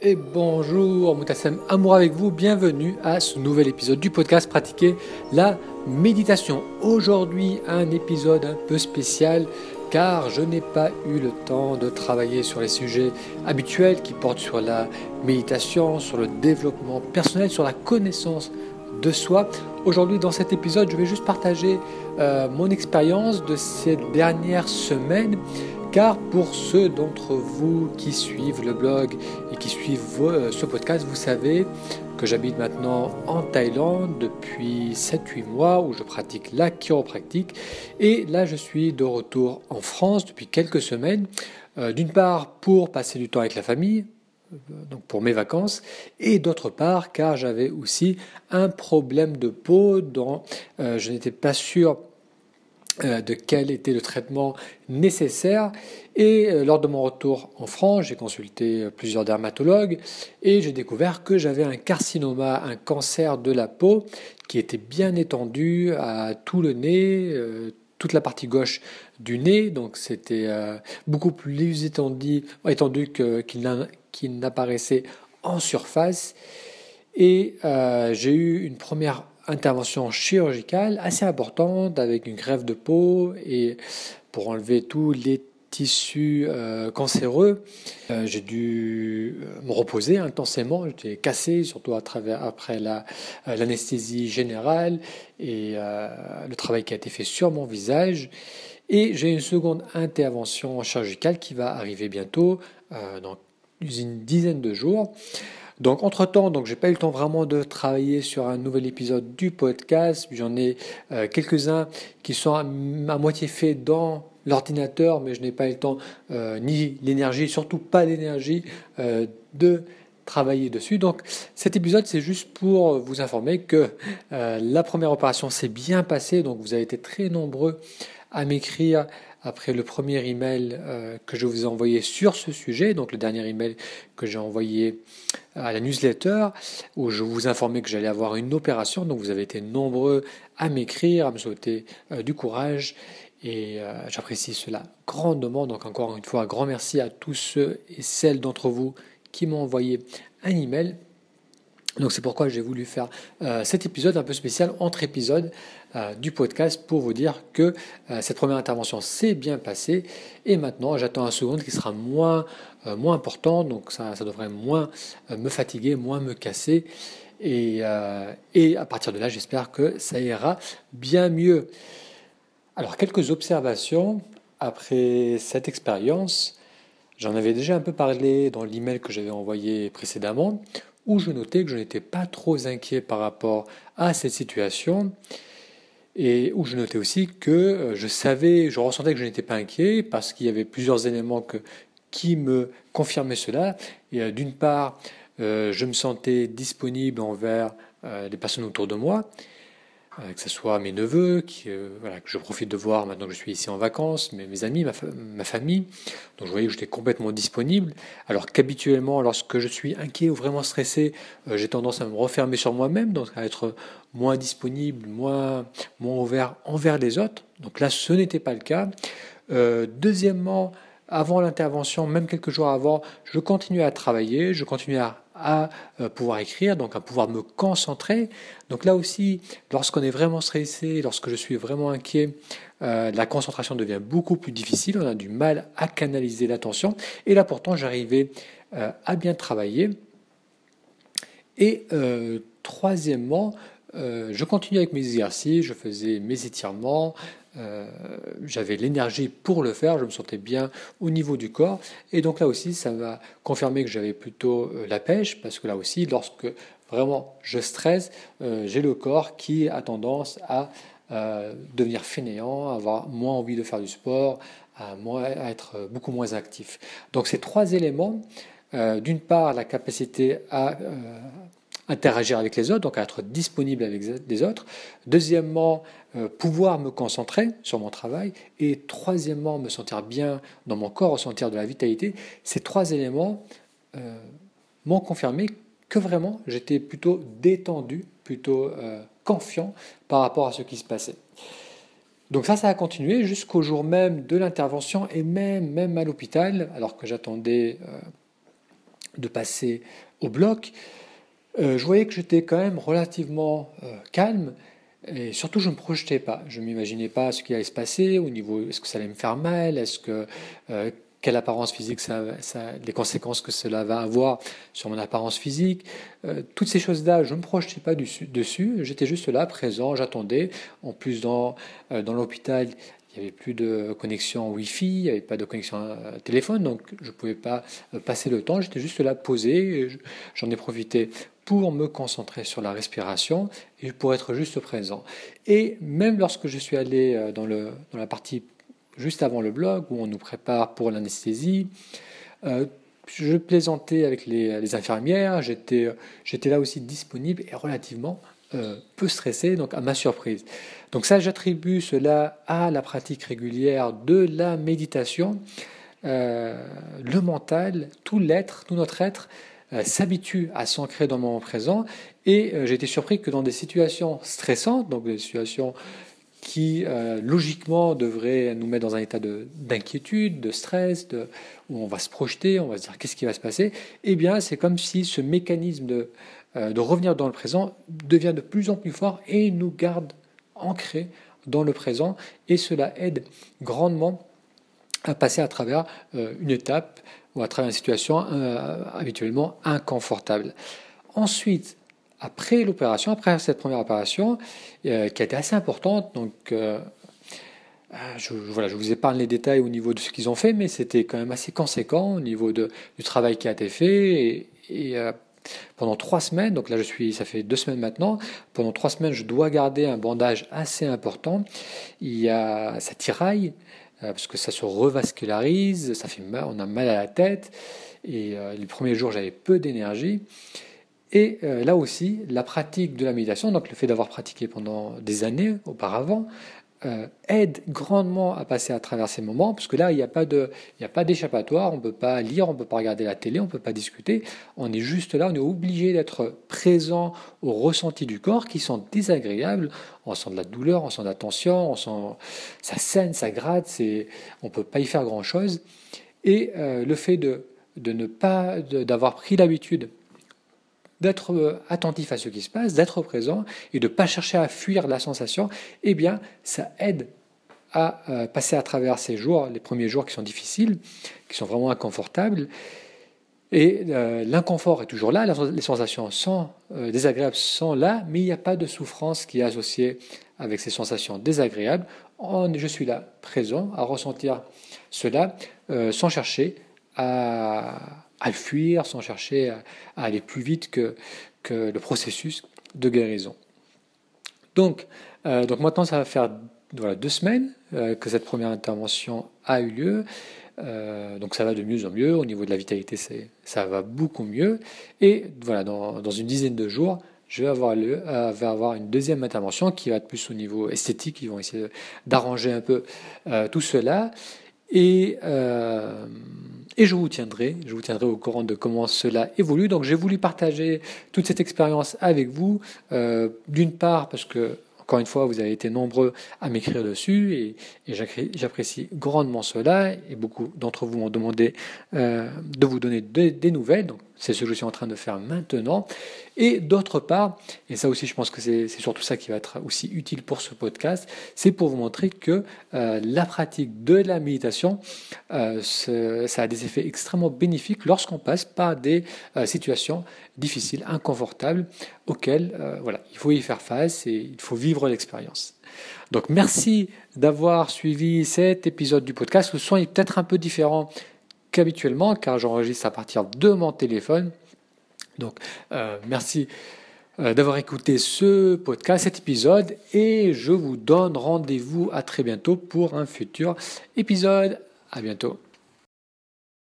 Et bonjour, Moutassem Amour avec vous, bienvenue à ce nouvel épisode du podcast Pratiquer la méditation. Aujourd'hui, un épisode un peu spécial car je n'ai pas eu le temps de travailler sur les sujets habituels qui portent sur la méditation, sur le développement personnel, sur la connaissance de soi. Aujourd'hui, dans cet épisode, je vais juste partager euh, mon expérience de ces dernières semaines car pour ceux d'entre vous qui suivent le blog et qui suivent euh, ce podcast, vous savez que j'habite maintenant en Thaïlande depuis 7-8 mois où je pratique la chiropractique. Et là, je suis de retour en France depuis quelques semaines. Euh, d'une part, pour passer du temps avec la famille, euh, donc pour mes vacances, et d'autre part, car j'avais aussi un problème de peau dont je n'étais pas sûr de quel était le traitement nécessaire. Et euh, lors de mon retour en France, j'ai consulté euh, plusieurs dermatologues et j'ai découvert que j'avais un carcinoma, un cancer de la peau qui était bien étendu à tout le nez, toute la partie gauche du nez. Donc c'était beaucoup plus étendu, étendu qu'il n'apparaissait en surface. Et j'ai eu une première intervention chirurgicale assez importante avec une grève de peau et pour enlever tous les tissus euh, cancéreux. Euh, j'ai dû euh, me reposer intensément, j'étais cassé, surtout à travers, après l'anesthésie générale et le travail qui a été fait sur mon visage. Et j'ai une seconde intervention chirurgicale qui va arriver bientôt, dans une dizaine de jours. Donc entre-temps, donc j'ai pas eu le temps vraiment de travailler sur un nouvel épisode du podcast. J'en ai euh, quelques-uns qui sont à, moitié faits dans l'ordinateur, mais je n'ai pas eu le temps euh, ni l'énergie, surtout pas l'énergie euh, de travailler dessus. Donc cet épisode, c'est juste pour vous informer que la première opération s'est bien passée. Donc vous avez été très nombreux à m'écrire après le premier email euh, que je vous ai envoyé sur ce sujet, donc le dernier email que j'ai envoyé à la newsletter, où je vous informais que j'allais avoir une opération. Donc vous avez été nombreux à m'écrire, à me souhaiter euh, du courage. Et euh, j'apprécie cela grandement. Donc encore une fois, un grand merci à tous ceux et celles d'entre vous qui m'ont envoyé un email. Donc c'est pourquoi j'ai voulu faire cet épisode un peu spécial entre épisodes euh, du podcast pour vous dire que euh, cette première intervention s'est bien passée et maintenant j'attends un second qui sera moins, euh, moins important, donc ça, ça devrait moins me fatiguer, moins me casser. Et, et à partir de là, j'espère que ça ira bien mieux. Alors, quelques observations après cette expérience. J'en avais déjà un peu parlé dans l'email que j'avais envoyé précédemment, où je notais que je n'étais pas trop inquiet par rapport à cette situation et où je notais aussi que euh, je savais, je ressentais que je n'étais pas inquiet parce qu'il y avait plusieurs éléments qui me confirmaient cela. Et euh, d'une part, euh, je me sentais disponible envers les personnes autour de moi, que ce soit mes neveux, qui, euh, voilà, que je profite de voir maintenant que je suis ici en vacances, mes, mes amis, ma, ma, famille. Donc je voyais que j'étais complètement disponible, alors qu'habituellement, lorsque je suis inquiet ou vraiment stressé, euh, j'ai tendance à me refermer sur moi-même, donc à être moins disponible, moins, moins ouvert envers les autres. Donc là, ce n'était pas le cas. deuxièmement, avant l'intervention, même quelques jours avant, je continuais à travailler, je continuais à à euh, pouvoir écrire, donc à pouvoir me concentrer. Donc là aussi, lorsqu'on est vraiment stressé, lorsque je suis vraiment inquiet, euh, la concentration devient beaucoup plus difficile, on a du mal à canaliser l'attention. Et là pourtant, j'arrivais euh, à bien travailler. Et troisièmement, je continuais avec mes exercices, je faisais mes étirements, euh, j'avais l'énergie pour le faire, je me sentais bien au niveau du corps. Et donc là aussi, ça m'a confirmé que j'avais plutôt euh, la pêche, parce que là aussi, lorsque vraiment je stresse, euh, j'ai le corps qui a tendance à devenir fainéant, avoir moins envie de faire du sport, à, à être beaucoup moins actif. Donc ces trois éléments, d'une part la capacité à interagir avec les autres, donc être disponible avec les autres. Deuxièmement, euh, pouvoir me concentrer sur mon travail. Et troisièmement, me sentir bien dans mon corps, ressentir de la vitalité. Ces trois éléments euh, m'ont confirmé que vraiment j'étais plutôt détendu, plutôt euh, confiant par rapport à ce qui se passait. Donc ça, ça a continué jusqu'au jour même de l'intervention et même, même à l'hôpital, alors que j'attendais de passer au bloc, je voyais que j'étais quand même relativement calme et surtout, je ne me projetais pas. Je ne m'imaginais pas ce qui allait se passer au niveau, est-ce que ça allait me faire mal, est-ce que, euh, quelle apparence physique, ça, ça, les conséquences que cela va avoir sur mon apparence physique. Euh, toutes ces choses-là, je ne me projetais pas dessus. J'étais juste là, présent, j'attendais. En plus, dans, euh, dans l'hôpital, il n'y avait plus de connexion Wi-Fi, il n'y avait pas de connexion téléphone, donc je ne pouvais pas passer le temps. J'étais juste là posé. J'en ai profité pour me concentrer sur la respiration et pour être juste présent. Et même lorsque je suis allé euh, dans, le, dans la partie juste avant le blog, où on nous prépare pour l'anesthésie, euh, je plaisantais avec les, infirmières, j'étais là aussi disponible et relativement euh, peu stressé, donc à ma surprise. Donc ça, j'attribue cela à la pratique régulière de la méditation. le mental, tout l'être, tout notre être s'habitue à s'ancrer dans le moment présent. Et euh, j'ai été surpris que dans des situations stressantes, donc des situations qui euh, logiquement devraient nous mettre dans un état d'inquiétude, de, stress, où on va se projeter, on va se dire qu'est-ce qui va se passer, eh bien c'est comme si ce mécanisme de, de revenir dans le présent devient de plus en plus fort et nous garde ancrés dans le présent et cela aide grandement à passer à travers une étape ou à travers une situation euh, habituellement inconfortable. Ensuite, après l'opération, après cette première opération, euh, qui a été assez importante, donc euh, je, voilà, je vous épargne les détails au niveau de ce qu'ils ont fait, mais c'était quand même assez conséquent au niveau du travail qui a été fait. Et, pendant trois semaines, donc là je suis, ça fait deux semaines maintenant, pendant trois semaines je dois garder un bandage assez important. Il y a, ça tiraille, parce que ça se revascularise, ça fait mal, on a mal à la tête. Et euh, les premiers jours, j'avais peu d'énergie. Et euh, là aussi, la pratique de la méditation, donc le fait d'avoir pratiqué pendant des années auparavant, euh, aide grandement à passer à travers ces moments, parce que là, il n'y a pas d'échappatoire, on ne peut pas lire, on ne peut pas regarder la télé, on ne peut pas discuter, on est juste là, on est obligé d'être présent aux ressentis du corps qui sont désagréables, on sent de la douleur, on sent de la tension, on sent, ça saigne, ça gratte, on ne peut pas y faire grand-chose, et euh, le fait de, de ne pas, d'avoir pris l'habitude d'être euh, attentif à ce qui se passe, d'être présent et de ne pas chercher à fuir la sensation, eh bien, ça aide à euh, passer à travers ces jours, les premiers jours qui sont difficiles, qui sont vraiment inconfortables. Et euh, l'inconfort est toujours là, les sensations sont désagréables sont là, mais il n'y a pas de souffrance qui est associée avec ces sensations désagréables. je suis là, présent, à ressentir cela, sans chercher à, à le fuir, sans chercher à, aller plus vite que, que, le processus de guérison. Donc, euh, donc maintenant, ça va faire voilà, deux semaines euh, que cette première intervention a eu lieu. Euh, donc ça va de mieux en mieux. Au niveau de la vitalité, ça va beaucoup mieux. Et voilà, dans, dans une dizaine de jours, je vais avoir, le, vais avoir une deuxième intervention qui va être plus au niveau esthétique. Ils vont essayer d'arranger un peu tout cela. Et et je vous tiendrai, je vous tiendrai au courant de comment cela évolue. Donc j'ai voulu partager toute cette expérience avec vous, euh, d'une part parce que encore une fois, vous avez été nombreux à m'écrire dessus et, j'apprécie grandement cela. Et beaucoup d'entre vous m'ont demandé euh, de vous donner des nouvelles. Donc, c'est ce que je suis en train de faire maintenant. Et d'autre part, et ça aussi je pense que c'est surtout ça qui va être aussi utile pour ce podcast, c'est pour vous montrer que euh, la pratique de la méditation, euh, ça a des effets extrêmement bénéfiques lorsqu'on passe par des euh, situations difficiles, inconfortables, auxquelles voilà, il faut y faire face et il faut vivre l'expérience. Donc merci d'avoir suivi cet épisode du podcast. Le son est peut-être un peu différent qu'habituellement, car j'enregistre à partir de mon téléphone. Donc, euh, merci euh, d'avoir écouté ce podcast, cet épisode, et je vous donne rendez-vous à très bientôt pour un futur épisode. À bientôt.